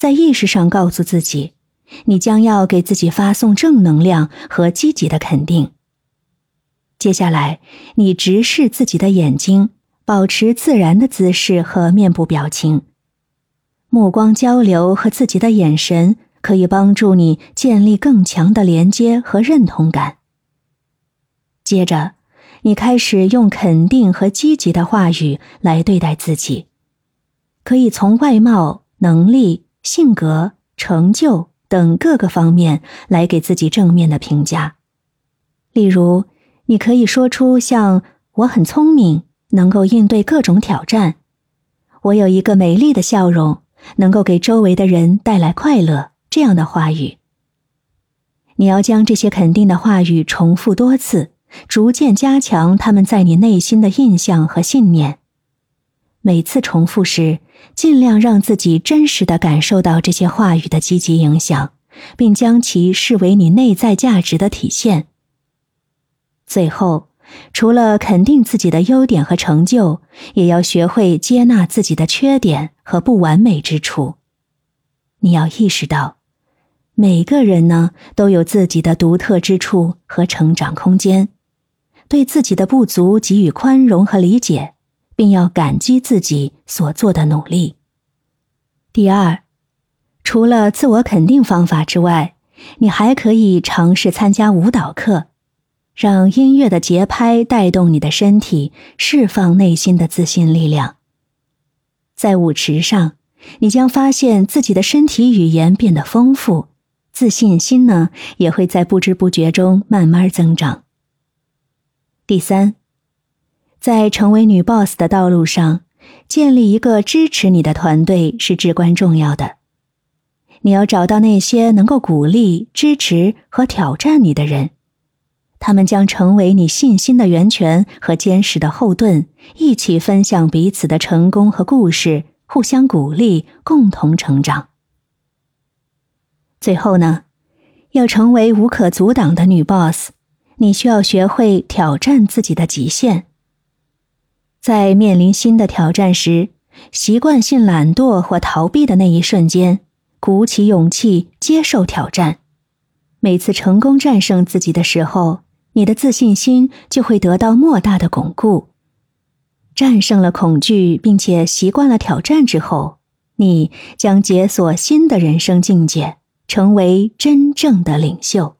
在意识上告诉自己，你将要给自己发送正能量和积极的肯定。接下来，你直视自己的眼睛，保持自然的姿势和面部表情。目光交流和自己的眼神可以帮助你建立更强的连接和认同感。接着，你开始用肯定和积极的话语来对待自己，可以从外貌、能力。性格、成就等各个方面来给自己正面的评价。例如，你可以说出像“我很聪明，能够应对各种挑战”，“我有一个美丽的笑容，能够给周围的人带来快乐”这样的话语。你要将这些肯定的话语重复多次，逐渐加强他们在你内心的印象和信念。每次重复时，尽量让自己真实的感受到这些话语的积极影响，并将其视为你内在价值的体现。最后，除了肯定自己的优点和成就，也要学会接纳自己的缺点和不完美之处。你要意识到，每个人呢都有自己的独特之处和成长空间，对自己的不足给予宽容和理解。并要感激自己所做的努力。第二，除了自我肯定方法之外，你还可以尝试参加舞蹈课，让音乐的节拍带动你的身体，释放内心的自信力量。在舞池上，你将发现自己的身体语言变得丰富，自信心呢也会在不知不觉中慢慢增长。第三。在成为女 boss 的道路上，建立一个支持你的团队是至关重要的。你要找到那些能够鼓励、支持和挑战你的人，他们将成为你信心的源泉和坚实的后盾，一起分享彼此的成功和故事，互相鼓励，共同成长。最后呢，要成为无可阻挡的女 boss，你需要学会挑战自己的极限。在面临新的挑战时，习惯性懒惰或逃避的那一瞬间，鼓起勇气接受挑战。每次成功战胜自己的时候，你的自信心就会得到莫大的巩固。战胜了恐惧，并且习惯了挑战之后，你将解锁新的人生境界，成为真正的领袖。